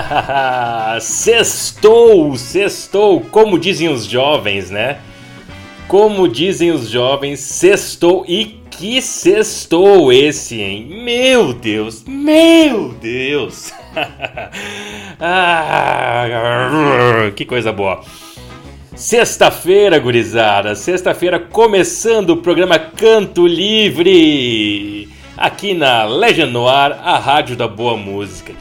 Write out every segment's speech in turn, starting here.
sextou, sextou, como dizem os jovens, né? Como dizem os jovens, sextou e que sextou esse, hein? Meu Deus, meu Deus! ah, que coisa boa! Sexta-feira, gurizada, sexta-feira começando o programa Canto Livre, aqui na Legend Noir, a rádio da boa música.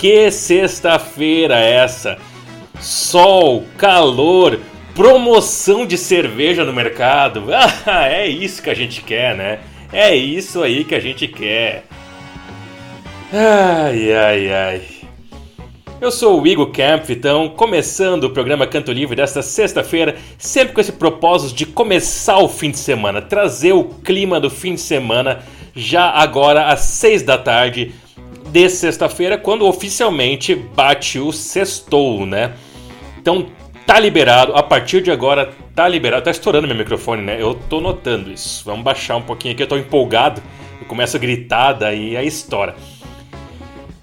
Que sexta-feira essa! Sol, calor, promoção de cerveja no mercado. Ah, é isso que a gente quer, né? É isso aí que a gente quer. Ai, ai, ai. Eu sou o Igor Kempf, então, começando o programa Canto Livre desta sexta-feira, sempre com esse propósito de começar o fim de semana, trazer o clima do fim de semana já agora às seis da tarde de sexta-feira, quando oficialmente bate o sextou, né? Então tá liberado, a partir de agora tá liberado. Tá estourando meu microfone, né? Eu tô notando isso. Vamos baixar um pouquinho aqui, eu tô empolgado. Eu começo a gritar, daí aí estoura.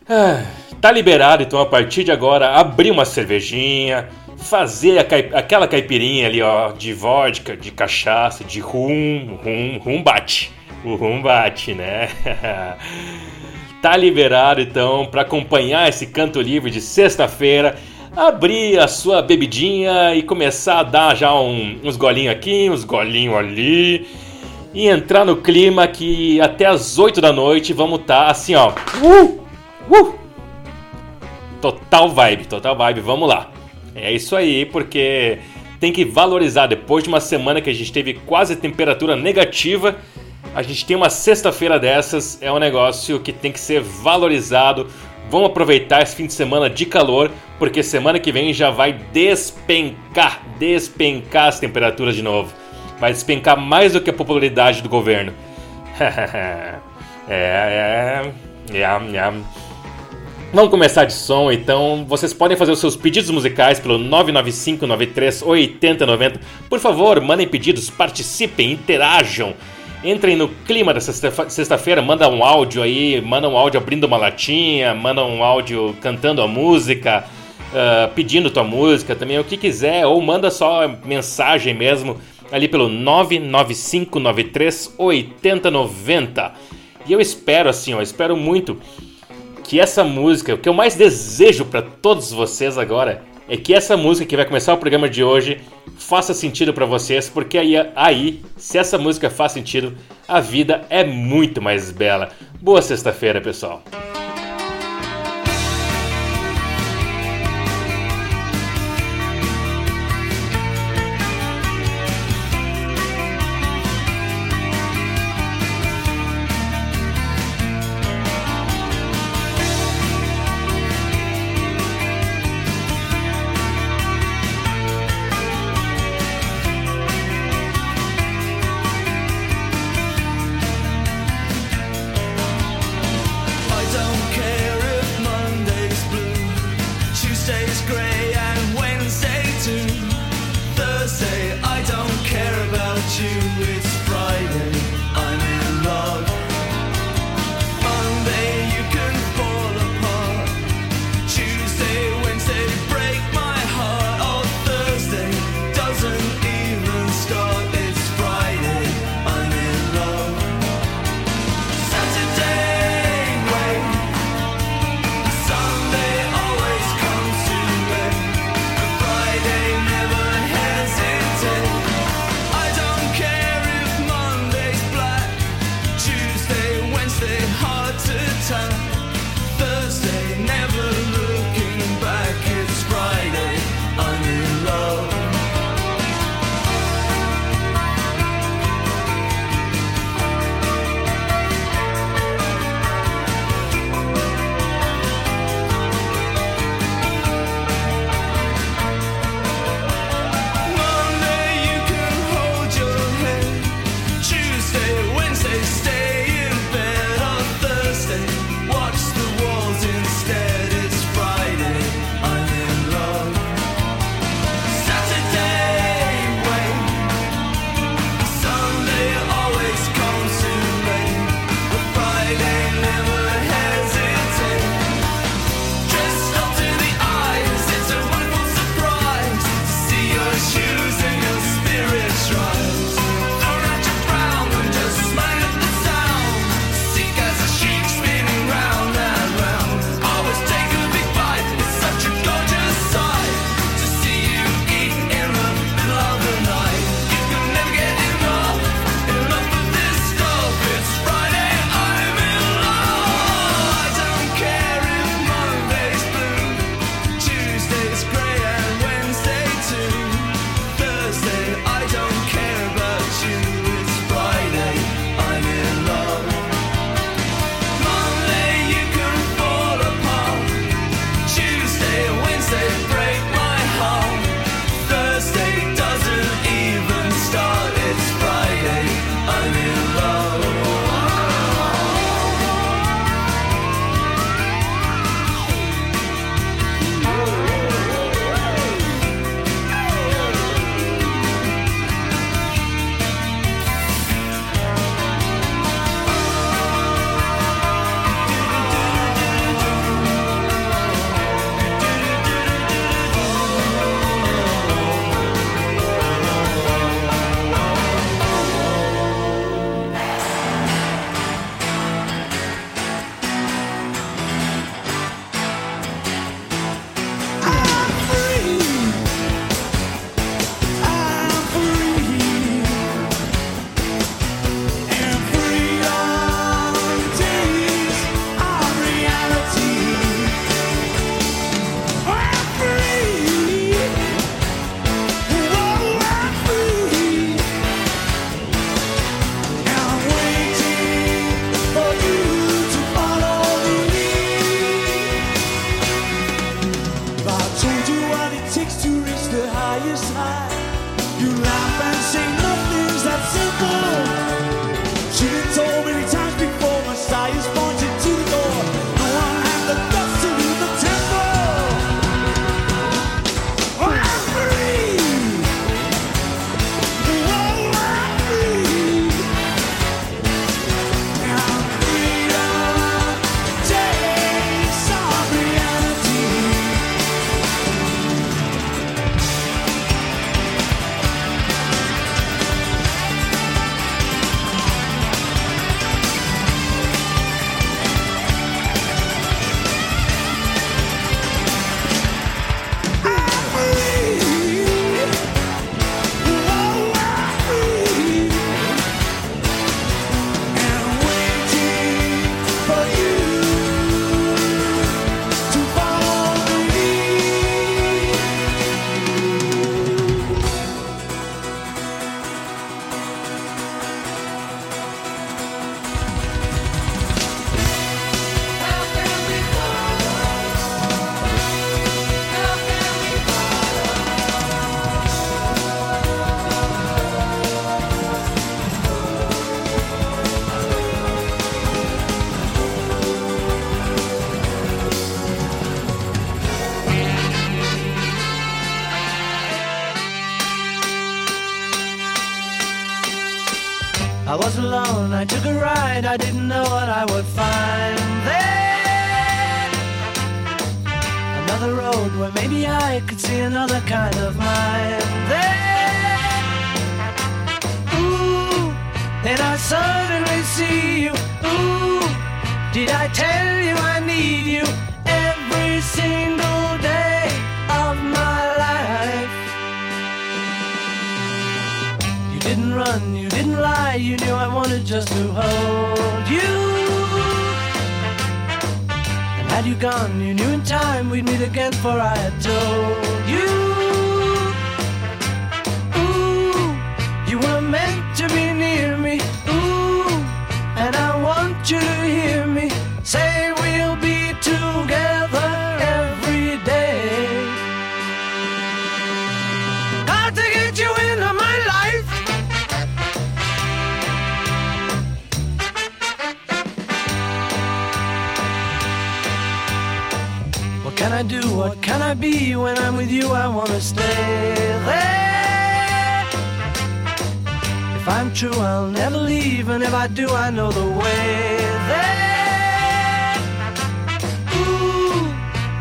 Ah, tá liberado, então a partir de agora abrir uma cervejinha, fazer caip aquela caipirinha ali, ó, de vodka, de cachaça, de rum, rum, rum bate. O rum bate, né? tá liberado então para acompanhar esse canto livre de sexta-feira, abrir a sua bebidinha e começar a dar já um, uns golinhos aqui, uns golinhos ali e entrar no clima que até as 8 da noite vamos estar tá assim, ó. Uh! Uh! Total vibe, total vibe, vamos lá. É isso aí, porque tem que valorizar depois de uma semana que a gente teve quase temperatura negativa a gente tem uma sexta-feira dessas, é um negócio que tem que ser valorizado. Vamos aproveitar esse fim de semana de calor, porque semana que vem já vai despencar, despencar as temperaturas de novo. Vai despencar mais do que a popularidade do governo. é, é, é, é. Vamos começar de som, então vocês podem fazer os seus pedidos musicais pelo 995 93 8090. Por favor, mandem pedidos, participem, interajam. Entrem no clima dessa sexta-feira, manda um áudio aí, manda um áudio abrindo uma latinha, manda um áudio cantando a música, uh, pedindo tua música também, o que quiser, ou manda só mensagem mesmo ali pelo 995938090. E eu espero assim, ó, espero muito que essa música, o que eu mais desejo para todos vocês agora é que essa música que vai começar o programa de hoje faça sentido para vocês, porque aí, aí, se essa música faz sentido, a vida é muito mais bela. Boa sexta-feira, pessoal.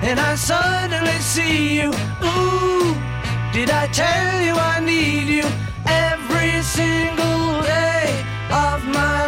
and I suddenly see you. Ooh, did I tell you I need you every single day of my life?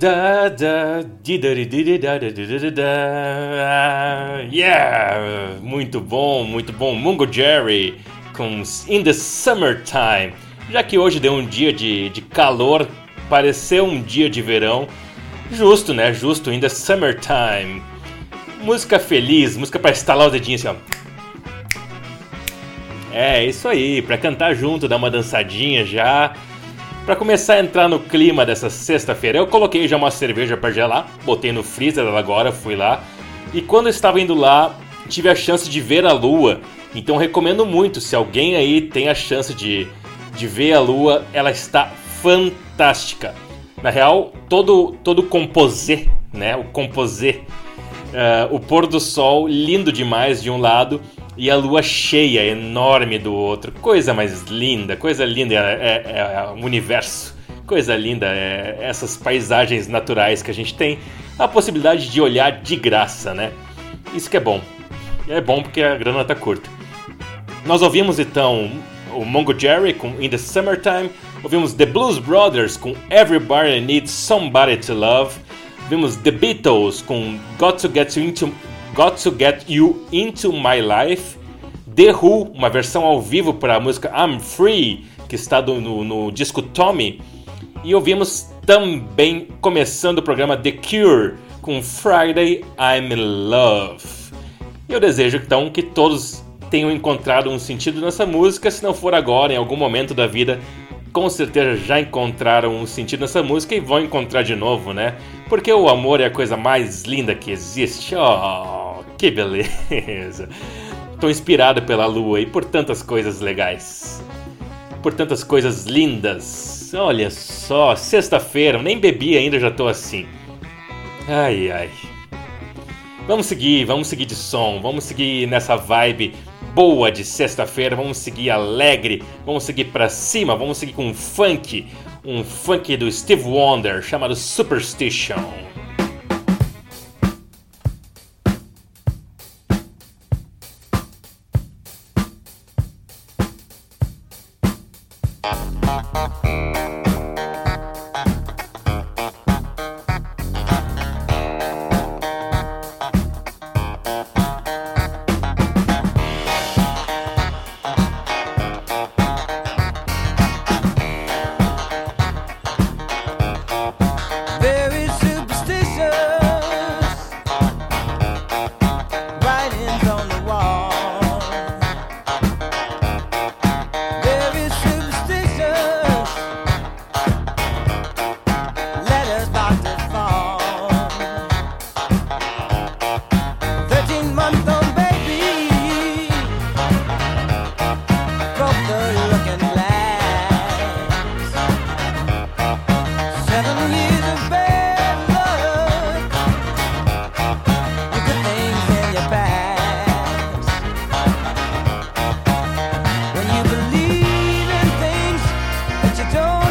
Da. Da. Yeah! Muito bom, muito bom. Mungo Jerry com In the Summertime. Já que hoje deu um dia de, de calor, pareceu um dia de verão. Justo, né? Justo, In the Summertime. Música feliz, música pra estalar os dedinhos assim, ó. É, isso aí, pra cantar junto, dar uma dançadinha já. Pra começar a entrar no clima dessa sexta-feira, eu coloquei já uma cerveja pra gelar, botei no freezer agora, fui lá. E quando eu estava indo lá, tive a chance de ver a lua. Então recomendo muito, se alguém aí tem a chance de, de ver a lua, ela está fantástica. Na real, todo todo composê, né? O composê, eh, o pôr do sol lindo demais de um lado e a lua cheia, enorme do outro. Coisa mais linda, coisa linda é, é- é o universo. Coisa linda é essas paisagens naturais que a gente tem a possibilidade de olhar de graça, né? Isso que é bom. É bom porque a grana tá curta. Nós ouvimos então o Mongo Jerry com In the Summertime, ouvimos The Blues Brothers com Everybody Needs Somebody to Love, vimos The Beatles com Got to Get You Into, Got to Get You Into My Life, The Who, uma versão ao vivo para a música I'm Free, que está do- no, no disco Tommy, e ouvimos também, começando o programa The Cure, com Friday I'm in Love. Eu desejo então que todos tenham encontrado um sentido nessa música, se não for agora, em algum momento da vida, com certeza já encontraram um sentido nessa música e vão encontrar de novo, né? Porque o amor é a coisa mais linda que existe. Oh, que beleza! Estou inspirado pela lua e por tantas coisas legais. Por tantas coisas lindas. Olha só, sexta-feira, nem bebi ainda, já tô assim. Ai ai. Vamos seguir, vamos seguir de som, vamos seguir nessa vibe boa de sexta-feira. Vamos seguir alegre, vamos seguir para cima, vamos seguir com um funk, um funk do Steve Wonder chamado Superstition. don't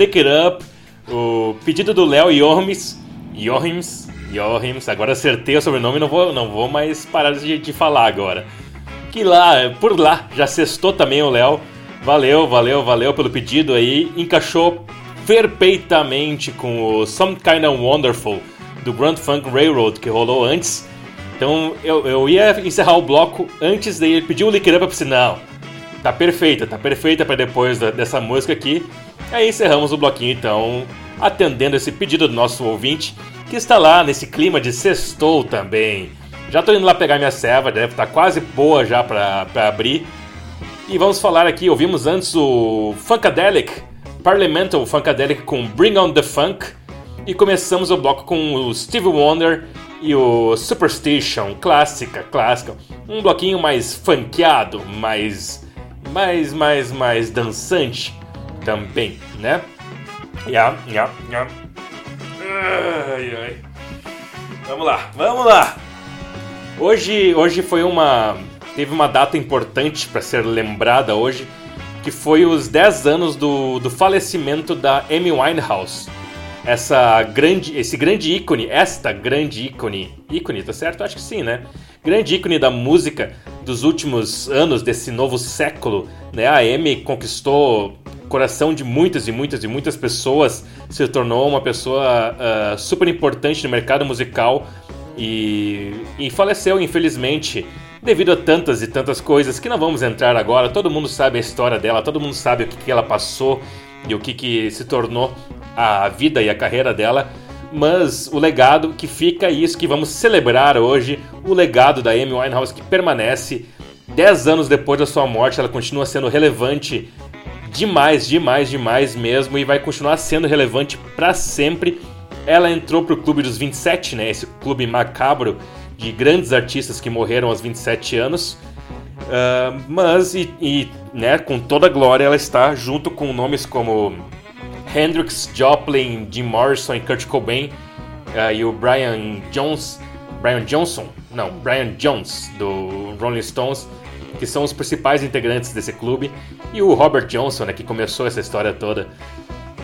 Lick It Up, o pedido do Léo Yorms, Yorms, Yorms, agora acertei o sobrenome, não vou, não vou mais parar de, de falar agora. Que lá, por lá, já sextou também o Léo. Valeu, valeu, valeu pelo pedido aí. Encaixou perfeitamente com o Some Kind of Wonderful do Grand Funk Railroad que rolou antes. Então eu, eu ia encerrar o bloco antes daí ele pediu o Lick It Up, eu pensei, não, tá perfeita, tá perfeita para depois da, dessa música aqui. Aí encerramos o bloquinho então, atendendo esse pedido do nosso ouvinte, que está lá nesse clima de sextou também. Já tô indo lá pegar minha serva, deve estar tá quase boa já para abrir. E vamos falar aqui, ouvimos antes o Funkadelic, Parliamental Funkadelic com Bring On The Funk. E começamos o bloco com o Steve Wonder e o Superstition, clássica, clássica. Um bloquinho mais funkeado, mais mais, mais, mais dançante também, né? Yeah, yeah, yeah. Ai, ai. Vamos lá, vamos lá. Hoje, hoje foi uma teve uma data importante para ser lembrada hoje, que foi os 10 anos do, do falecimento da Amy Winehouse. Essa grande, esse grande ícone, esta grande ícone, ícone, tá certo? Acho que sim, né? Grande ícone da música dos últimos anos desse novo século, né? A Amy conquistou coração de muitas e muitas e muitas pessoas, se tornou uma pessoa uh, super importante no mercado musical e, e faleceu, infelizmente, devido a tantas e tantas coisas que não vamos entrar agora. Todo mundo sabe a história dela, todo mundo sabe o que, que ela passou e o que, que se tornou a vida e a carreira dela mas o legado que fica é isso que vamos celebrar hoje, o legado da Amy Winehouse que permanece 10 anos depois da sua morte, ela continua sendo relevante demais, demais, demais mesmo e vai continuar sendo relevante para sempre. Ela entrou pro clube dos 27, né? Esse clube macabro de grandes artistas que morreram aos 27 anos. Uh, mas, e, e né, com toda a glória, ela está junto com nomes como Hendrix, Joplin, Jim Morrison e Kurt Cobain uh, e o Brian Jones, Brian Johnson, não, Brian Jones do Rolling Stones, que são os principais integrantes desse clube, e o Robert Johnson, né, que começou essa história toda.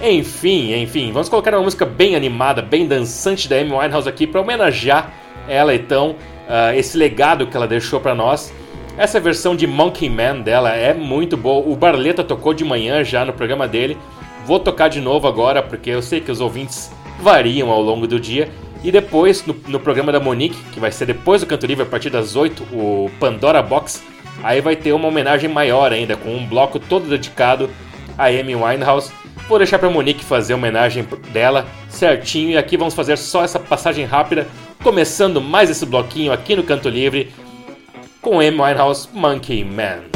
Enfim, enfim, vamos colocar uma música bem animada, bem dançante da Amy Winehouse aqui para homenagear ela então, uh, esse legado que ela deixou para nós. Essa versão de Monkey Man dela é muito boa. O Barleta tocou de manhã já no programa dele. Vou tocar de novo agora, porque eu sei que os ouvintes variam ao longo do dia. E depois, no, no programa da Monique, que vai ser depois do Canto Livre, a partir das 8, o Pandora Box, aí vai ter uma homenagem maior ainda, com um bloco todo dedicado a Amy Winehouse. Vou deixar para Monique fazer a homenagem dela certinho, e aqui vamos fazer só essa passagem rápida, começando mais esse bloquinho aqui no Canto Livre, com Amy Winehouse Monkey Man.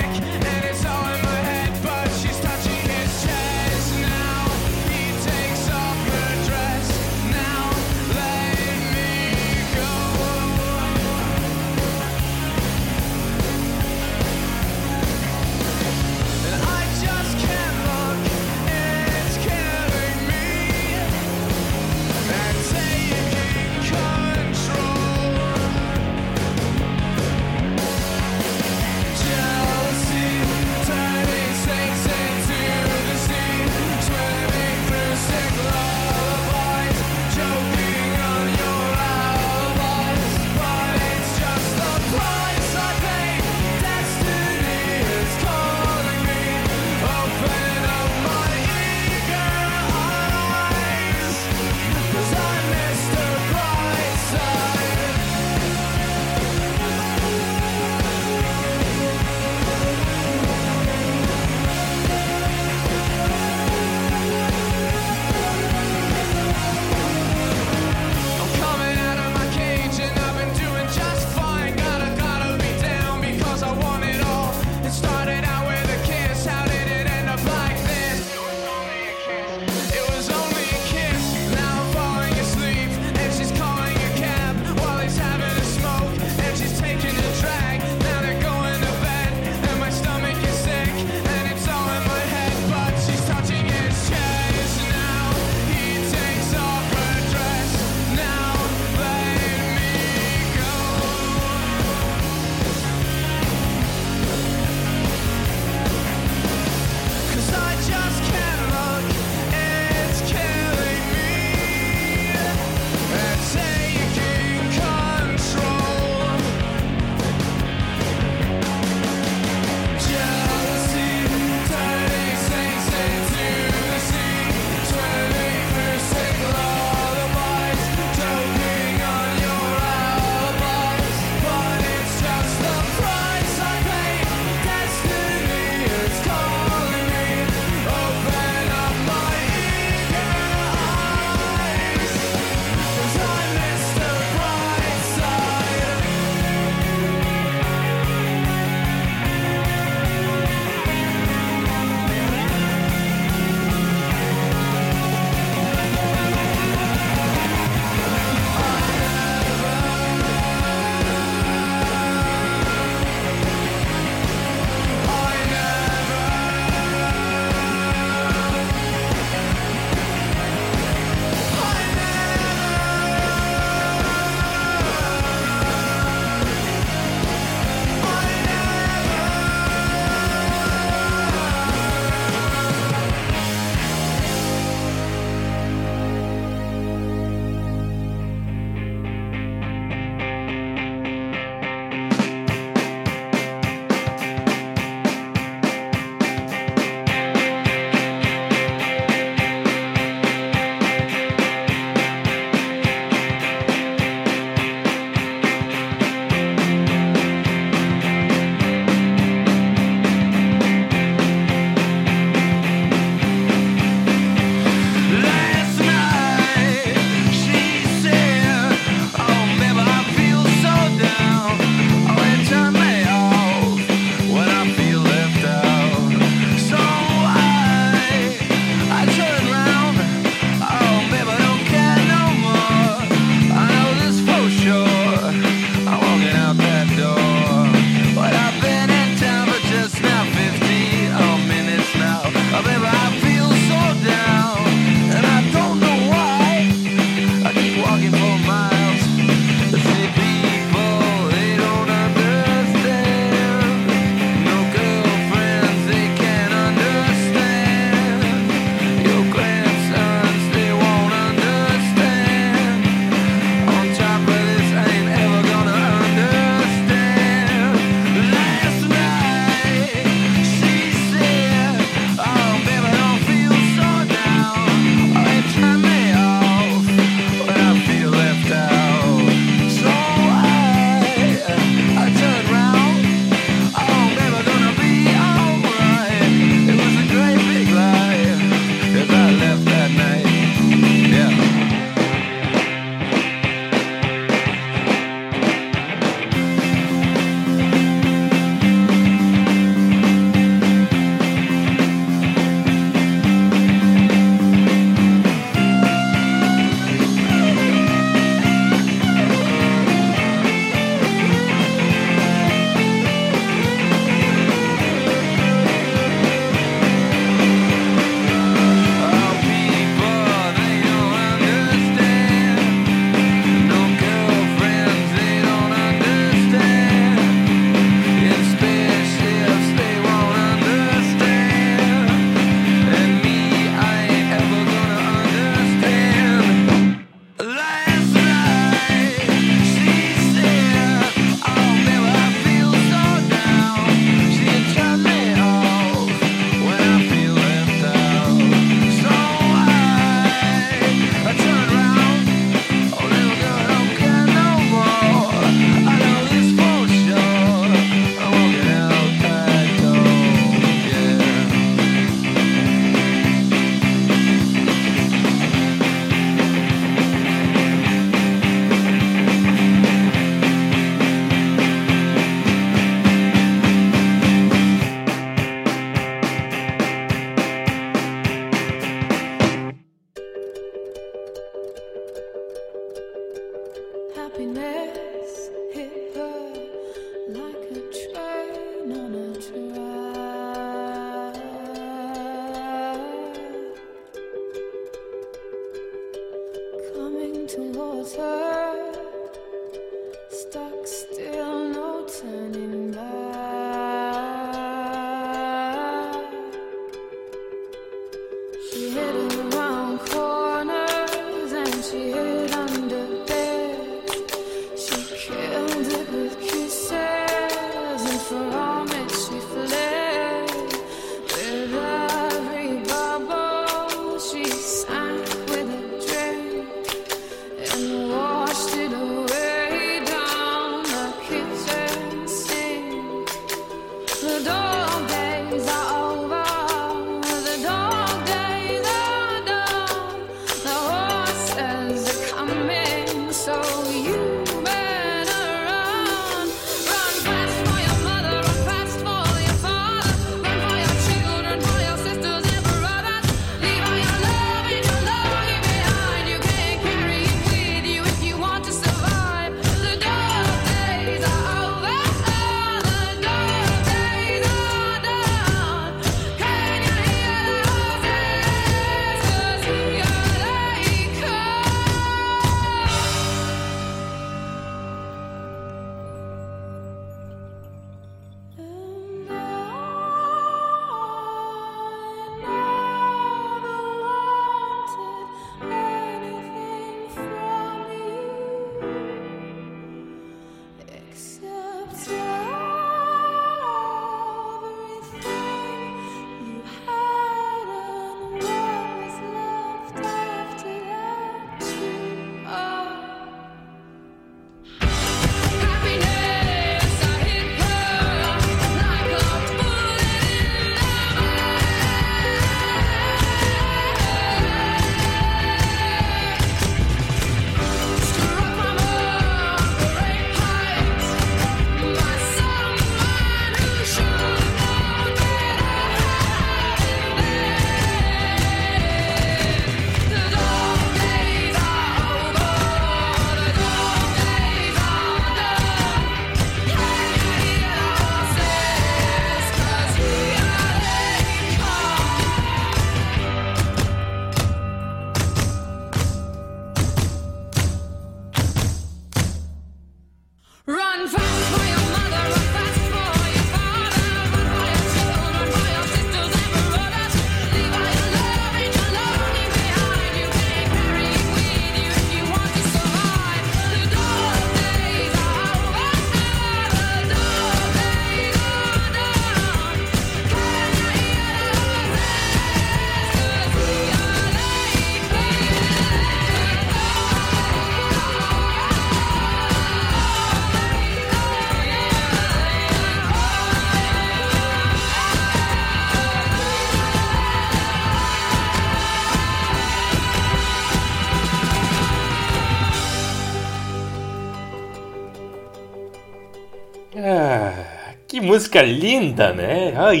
Música linda, né? Ai,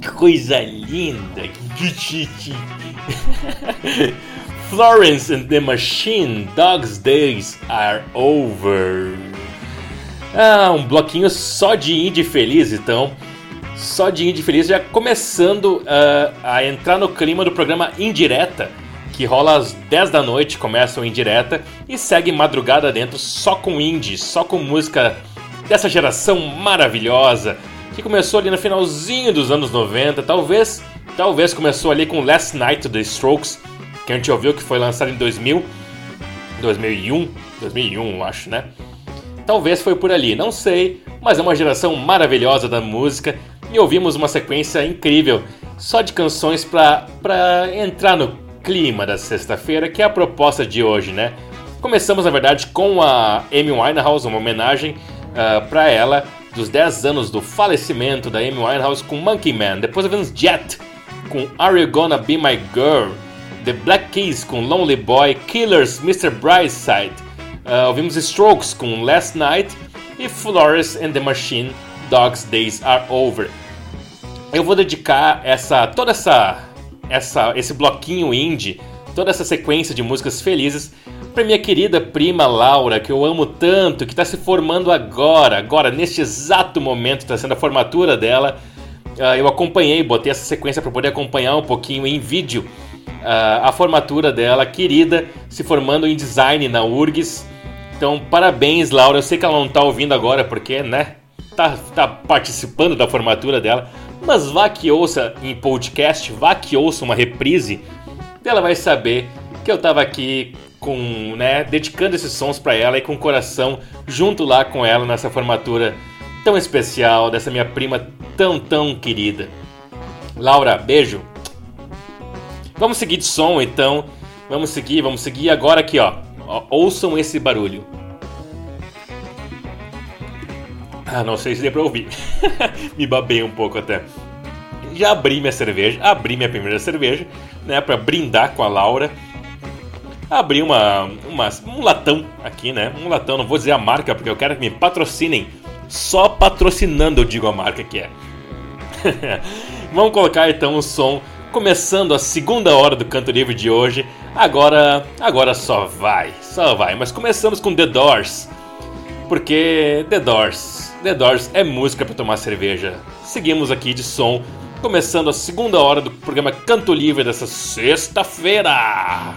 que coisa linda! Florence and the Machine, Dog's Days Are Over. Ah, um bloquinho só de indie feliz, então. Só de indie feliz, já começando uh, a entrar no clima do programa Indireta, que rola às 10 da noite, começa o Indireta, e segue madrugada dentro só com indie, só com música dessa geração maravilhosa que começou ali no finalzinho dos anos 90, talvez, talvez começou ali com Last Night The Strokes, que a gente ouviu que foi lançado em 2000, 2001, 2001, acho, né? Talvez foi por ali, não sei, mas é uma geração maravilhosa da música e ouvimos uma sequência incrível só de canções para entrar no clima da sexta-feira, que é a proposta de hoje, né? Começamos, na verdade, com a Amy Winehouse, uma homenagem uh, ah, para ela, dos 10 anos do falecimento da Amy Winehouse com Monkey Man. Depois ouvimos Jet com Are You Gonna Be My Girl? The Black Keys com Lonely Boy, Killers, Mr. Brightside. Uh, ouvimos Strokes com Last Night e Flores and the Machine, Dog's Days Are Over. Eu vou dedicar essa toda essa, essa esse bloquinho indie, toda essa sequência de músicas felizes para minha querida prima Laura, que eu amo tanto, que está se formando agora, agora, neste exato momento, está sendo a formatura dela. Uh, eu acompanhei, botei essa sequência para poder acompanhar um pouquinho em vídeo uh, a formatura dela, querida, se formando em design na URGS. Então, parabéns, Laura. Eu sei que ela não está ouvindo agora, porque, né, tá, tá participando da formatura dela. Mas vá que ouça em podcast, vá que ouça uma reprise, ela vai saber que eu estava aqui com, né, dedicando esses sons para ela e com o coração junto lá com ela nessa formatura tão especial dessa minha prima tão tão querida. Laura, beijo. Vamos seguir de som então. Vamos seguir, vamos seguir agora aqui, ó. Ouçam esse barulho. Ah, não sei se deu pra ouvir. Me babei um pouco até. Já abri minha cerveja, abri minha primeira cerveja, né, para brindar com a Laura. Abri uma, uma, um latão aqui, né? Um latão, não vou dizer a marca porque eu quero que me patrocinem. Só patrocinando eu digo a marca que é. Vamos colocar então o som começando a segunda hora do canto livre de hoje. Agora, agora só vai, só vai. Mas começamos com The Doors, porque The Doors, The Doors é música para tomar cerveja. Seguimos aqui de som, começando a segunda hora do programa Canto Livre dessa sexta-feira.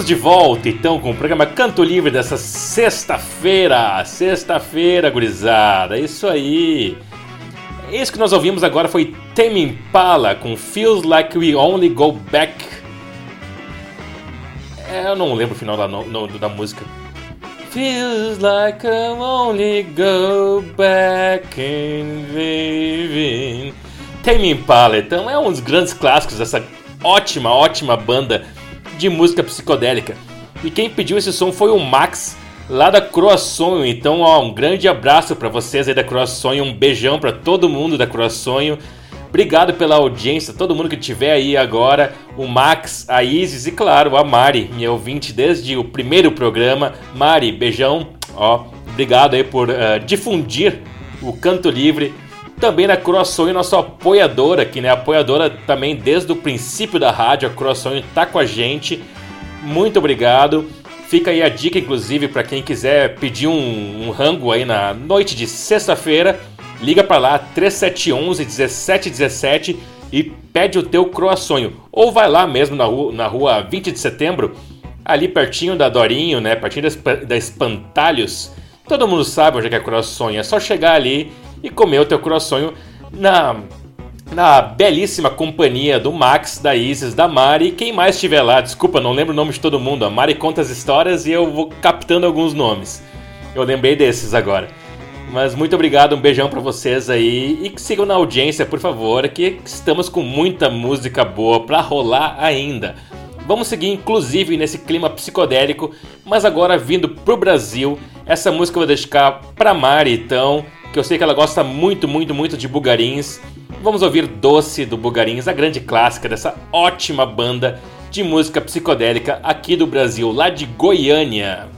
Estamos de volta então com o programa Canto Livre dessa sexta-feira. Sexta-feira, gurizada. Isso aí. Isso que nós ouvimos agora foi Tame Impala com Feels Like We Only Go Back. É, eu não lembro o final da, no, da música. Feels like I only go back in living. Tame Impala, então é um dos grandes clássicos dessa ótima, ótima banda de música psicodélica. E quem pediu esse som foi o Max, lá da Croaçonho. Então, ó, um grande abraço para vocês aí da Croaçonho, um beijão para todo mundo da Croaçonho. Obrigado pela audiência, todo mundo que estiver aí agora, o Max, a Isis e claro, a Mari, minha ouvinte desde o primeiro programa. Mari, beijão, ó, obrigado aí por uh, difundir o Canto Livre também na Croaçonho, nossa apoiadora aqui, né? Apoiadora também desde o princípio da rádio. A Croaçonho tá com a gente. Muito obrigado. Fica aí a dica, inclusive, para quem quiser pedir um, um, rango aí na noite de sexta-feira. Liga para lá, 3711 1717 e pede o teu croaçonho. Ou vai lá mesmo na rua, na rua 20 de setembro, ali pertinho da Dorinho, né? Pertinho da Espantalhos. Todo mundo sabe onde é que é croaçonho. É só chegar ali e comer o teu croissant na, na belíssima companhia do Max, da Isis, da Mari quem mais estiver lá. Desculpa, não lembro o nome de todo mundo. A Mari conta as histórias e eu vou captando alguns nomes. Eu lembrei desses agora. Mas muito obrigado, um beijão para vocês aí e que sigam na audiência, por favor, que estamos com muita música boa para rolar ainda. Vamos seguir inclusive nesse clima psicodélico, mas agora vindo pro Brasil, essa música eu vou dedicar pra Mari, então, que eu sei que ela gosta muito, muito, muito de Bugarins. Vamos ouvir Doce do Bugarins, a grande clássica dessa ótima banda de música psicodélica aqui do Brasil, lá de Goiânia.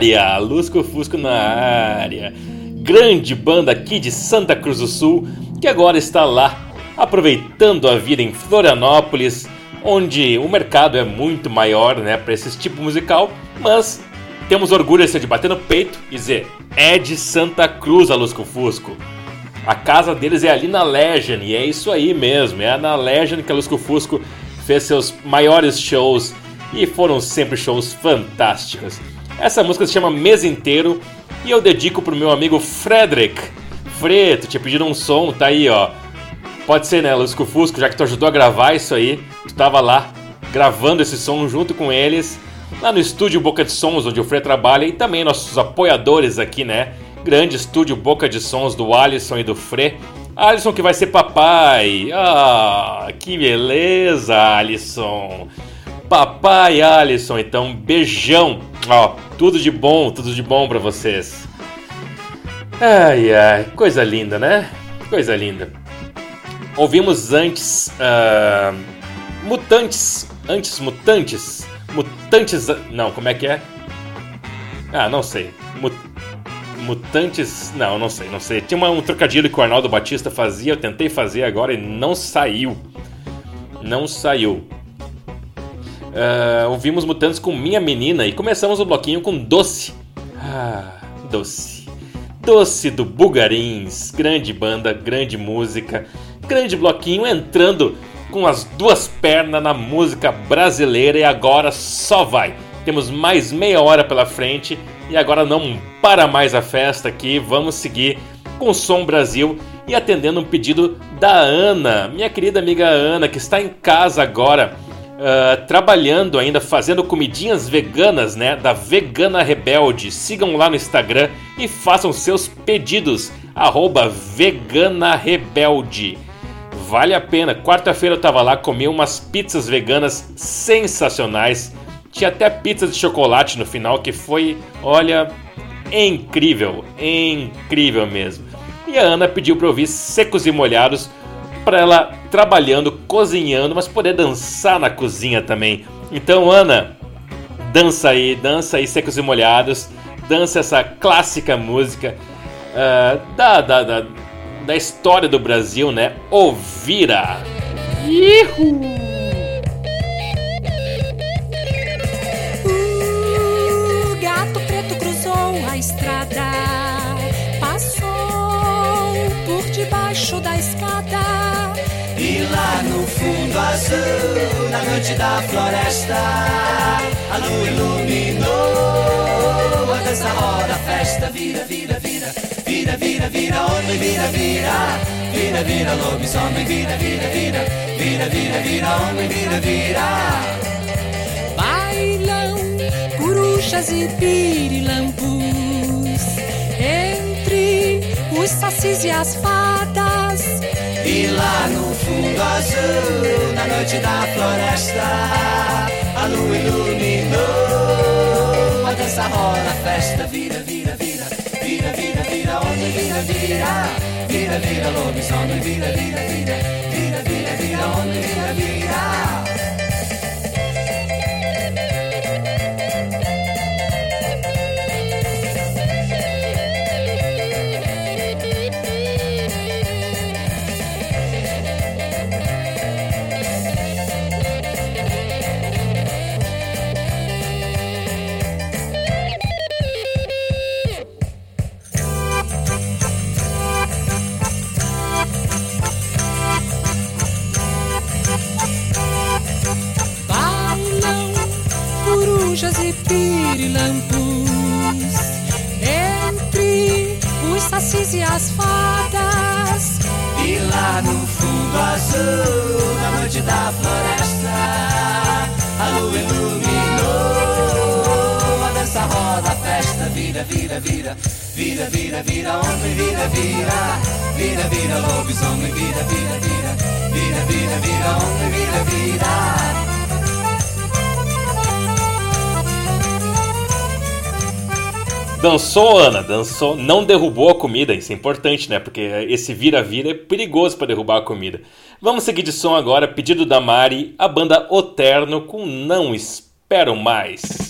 Área! Lusco Fusco na área! Grande banda aqui de Santa Cruz do Sul que agora está lá aproveitando a vida em Florianópolis, onde o mercado é muito maior né, para esse tipo musical, mas temos orgulho de bater no peito e dizer: é de Santa Cruz a Lusco Fusco. A casa deles é ali na Legend, e é isso aí mesmo, é na Legend que a Lusco Fusco fez seus maiores shows e foram sempre shows fantásticos. Essa música se chama Mês Inteiro e eu dedico pro meu amigo Frederick. Fre, tu tinha pedido um som, tá aí ó. Pode ser, né, Lusco Fusco, já que tu ajudou a gravar isso aí, tu tava lá gravando esse som junto com eles, lá no estúdio Boca de Sons, onde o Fre trabalha, e também nossos apoiadores aqui, né? Grande estúdio Boca de Sons do Alisson e do Fre. Alisson que vai ser papai. Ah, que beleza, Alisson. Papai Alisson, então beijão. Ó, tudo de bom, tudo de bom pra vocês. Ai, ai, coisa linda, né? Coisa linda. Ouvimos antes. ah, mutantes. Antes Mutantes. Mutantes. Não, como é que é? Ah, não sei. Mu- Mutantes. Não, não sei, não sei. Tinha uma- um trocadilho que o Arnaldo Batista fazia, eu tentei fazer agora e não saiu. Não saiu. Ah, ouvimos Mutantes com Minha Menina e começamos o bloquinho com Doce. Ah, Doce. Doce do Bugarins. Grande banda, grande música, grande bloquinho entrando com as duas pernas na música brasileira e agora só vai. Temos mais meia hora pela frente e agora não para mais a festa aqui. Vamos seguir com o Som Brasil e atendendo um pedido da Ana, minha querida amiga Ana, que está em casa agora. Ah, trabalhando ainda, fazendo comidinhas veganas, né? Da Vegana Rebelde. Sigam lá no Instagram e façam seus pedidos. Arroba Vegana Rebelde. Vale a pena. Quarta-feira eu tava lá, comi umas pizzas veganas sensacionais. Tinha até pizza de chocolate no final que foi, olha, incrível, incrível mesmo. E a Ana pediu para ouvir Secos e Molhados para ela trabalhando, cozinhando, mas poder dançar na cozinha também. Então, Ana, dança aí, dança aí Secos e Molhados, dança essa clássica música uh, da, da, da, da história do Brasil, né? Ouvira! Ihu! estrada debaixo da escada. E lá no fundo azul, na noite da floresta, a lua iluminou. A dança roda, a festa vira, vira, vira, vira, vira, vira, homem, vira, vira, vira, vira, lobisomem, vira, vira, vira, vira, vira, vira, homem, vira, vira. Bailão, corujas e pirilampus os sacis e as fadas. E lá no fundo azul, na noite da floresta, a lua iluminou. A dança rola, a festa vira, vira, vira, vira, vira, vira, homem, vira, vira, vira, vira, lobisomem, vira, vira, vira, vira, vira, vira, homem, vira, vira. Vira, vira, homem, vira, vira, vira, vira, lobisomem, vira, vira, vira, vira, vira, vira, homem, vira, vira. Dançou, Ana, dançou. Não derrubou a comida, isso é importante, né? Porque esse vira-vira é perigoso para derrubar a comida. Vamos seguir de som agora, pedido da Mari, a banda Oterno com Não Espero Mais.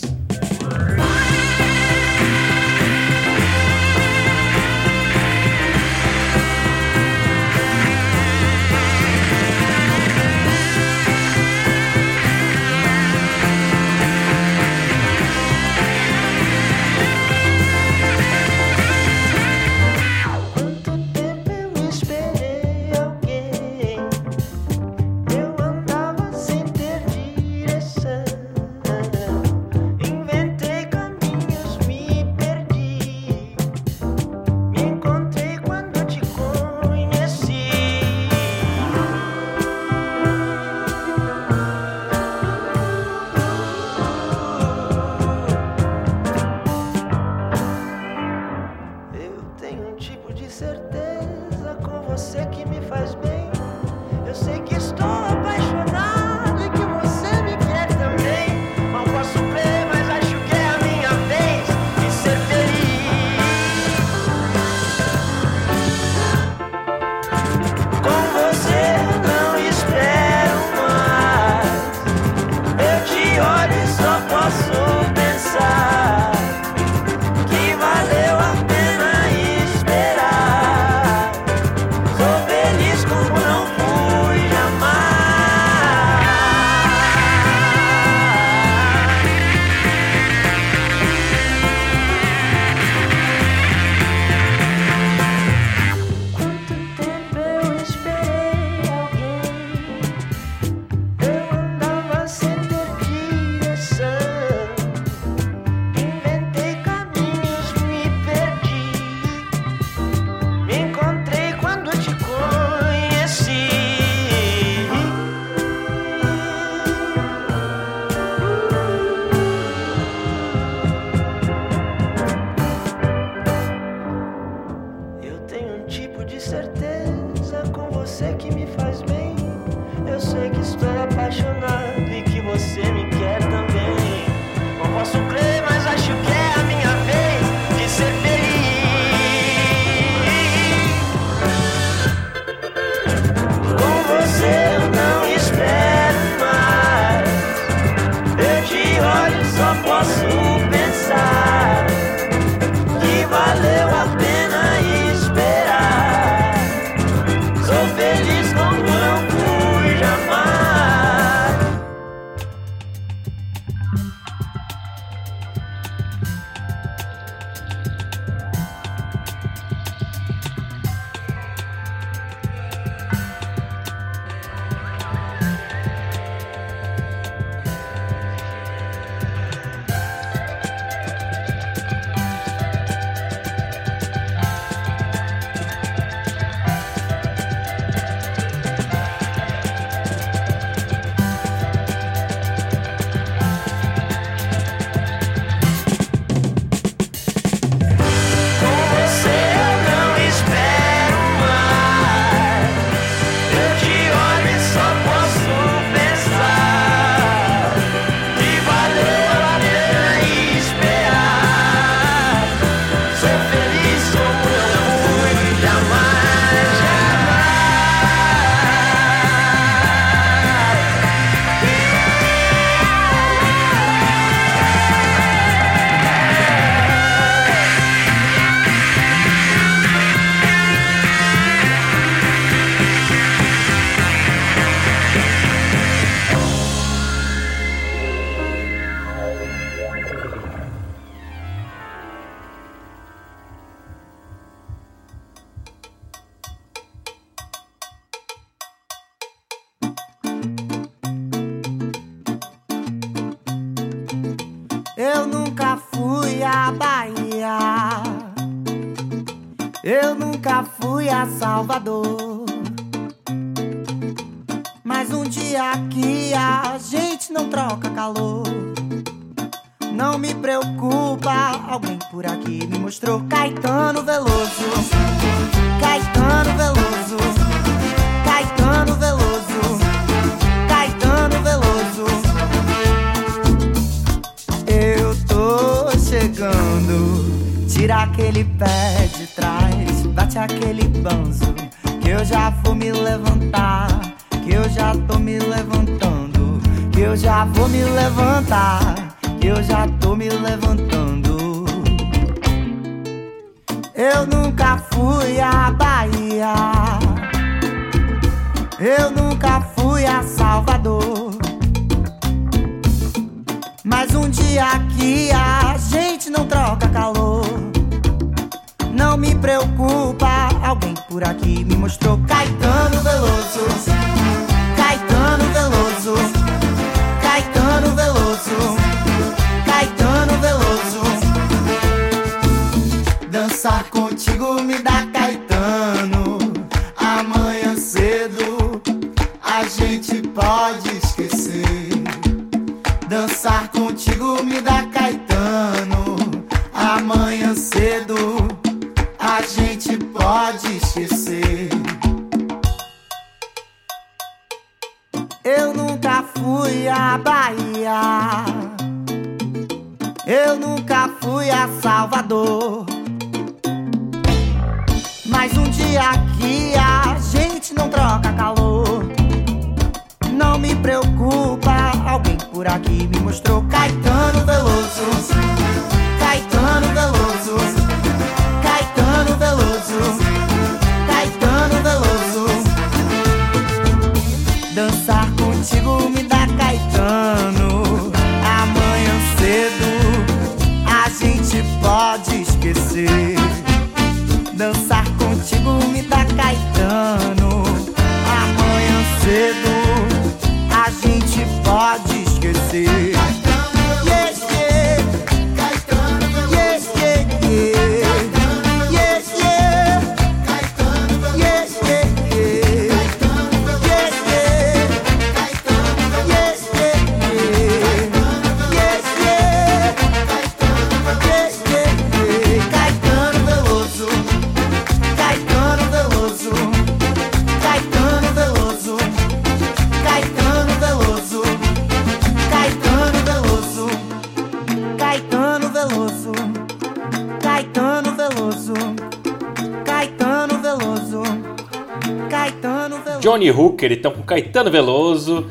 Bunker, então com Caetano Veloso.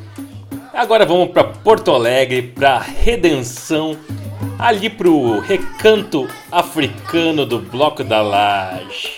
Agora vamos para Porto Alegre, para Redenção, ali pro recanto africano do Bloco da Laje.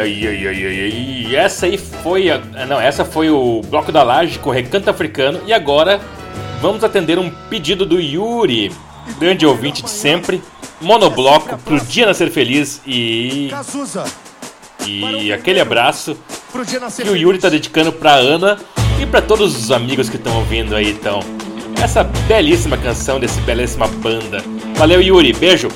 ai, ai, ai, ai, ai. Essa aí foi a. Ah, não, essa foi o Bloco da Laje com Recanto Africano. E agora vamos atender um pedido do Yuri, grande ouvinte de sempre. Monobloco pro Dia Nascer Feliz e. E aquele abraço que o Yuri tá dedicando pra Ana e para todos os amigos que estão ouvindo aí, então. Essa belíssima canção desse belíssima banda. Valeu, Yuri. Beijo.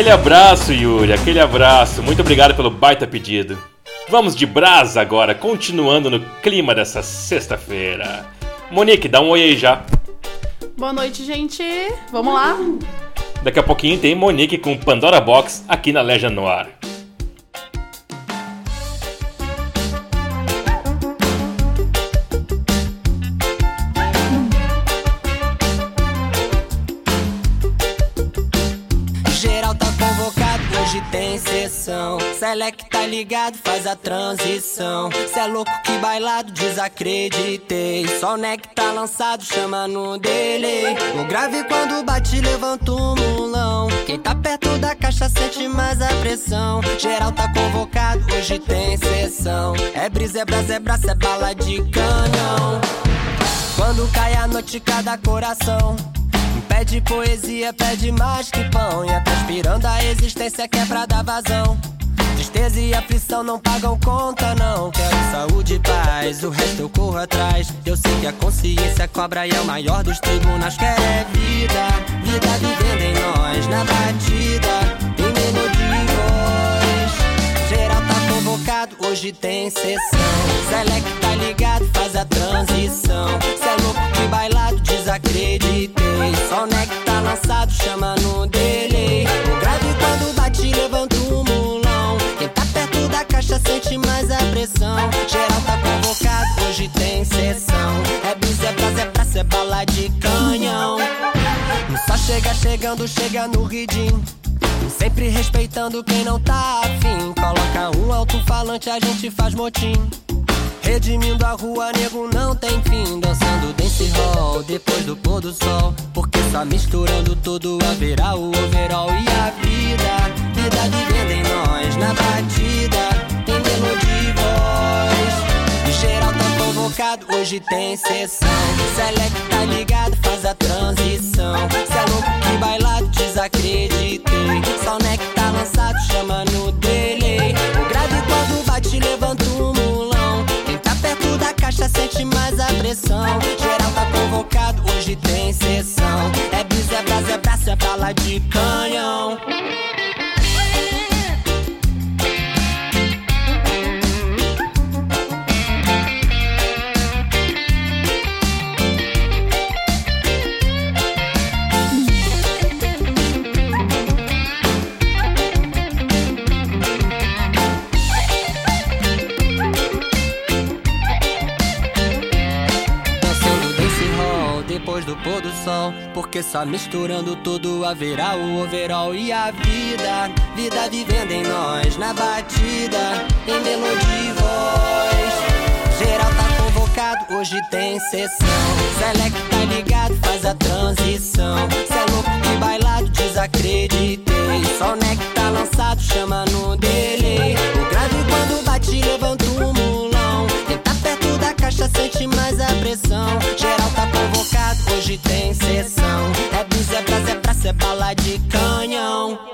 Aquele abraço, Yuri, aquele abraço. Muito obrigado pelo baita pedido. Vamos de brasa agora, continuando no clima dessa sexta-feira. Monique, dá um oi aí já. Boa noite, gente. Vamos lá? Daqui a pouquinho tem Monique com Pandora Box aqui na Legend Noir. Select tá ligado, faz a transição. Cê é louco que bailado, desacreditei. Só neck tá lançado, chama no delay. O grave quando bate, levanta o mulão. Quem tá perto da caixa sente mais a pressão. Geral tá convocado, hoje tem sessão. É brisa, é brasa, é braço, é bala de canhão. Quando cai a noite, cada coração. Pede poesia, pede mais que pão. E é transpirando a existência que é dar vazão. Tristeza e aflição não pagam conta, não. Quero saúde e paz, o resto eu corro atrás. Eu sei que a consciência cobra e é o maior dos tribunais. Quero é vida, vida vivendo em nós, na batida, em melodia e voz. Geral tá convocado, hoje tem sessão. Select tá ligado, faz a transição. Cê é louco que bailado, desacreditei. Só o tá lançado, chama no delay. O grave quando bate, levanta tá caixa sente mais a pressão. Geral tá convocado, hoje tem sessão. É bis, é brasa, é praça, é bala de canhão. Só chega chegando, chega no ridinho. Sempre respeitando quem não tá afim. Coloca um alto-falante, a gente faz motim. Redimindo a rua, nego não tem fim. Dançando dance hall depois do pôr do sol. Porque só misturando tudo haverá o overall e a vida. Vida vivendo em nós, na batida. Geral tá convocado, hoje tem sessão. Select tá ligado, faz a transição. Cê é louco que bailado, desacreditei. Neck tá lançado, chama no delay. O grave quando bate, levanta o mulão. Quem tá perto da caixa sente mais a pressão. Geral tá convocado, hoje tem sessão. É bis, é brasa, é braço, é de canhão. Porque só misturando tudo haverá o overall e a vida. Vida vivendo em nós, na batida, em melodia e voz. Geral tá convocado, hoje tem sessão. Select tá ligado, faz a transição. Cê é louco que bailado, desacreditei. Só o neck tá lançado, chama no delay. O grave quando bate, levanta o mulão. Caixa sente mais a pressão. Geral tá convocado, hoje tem sessão. É bis, é brasa, é praça, é bala de canhão.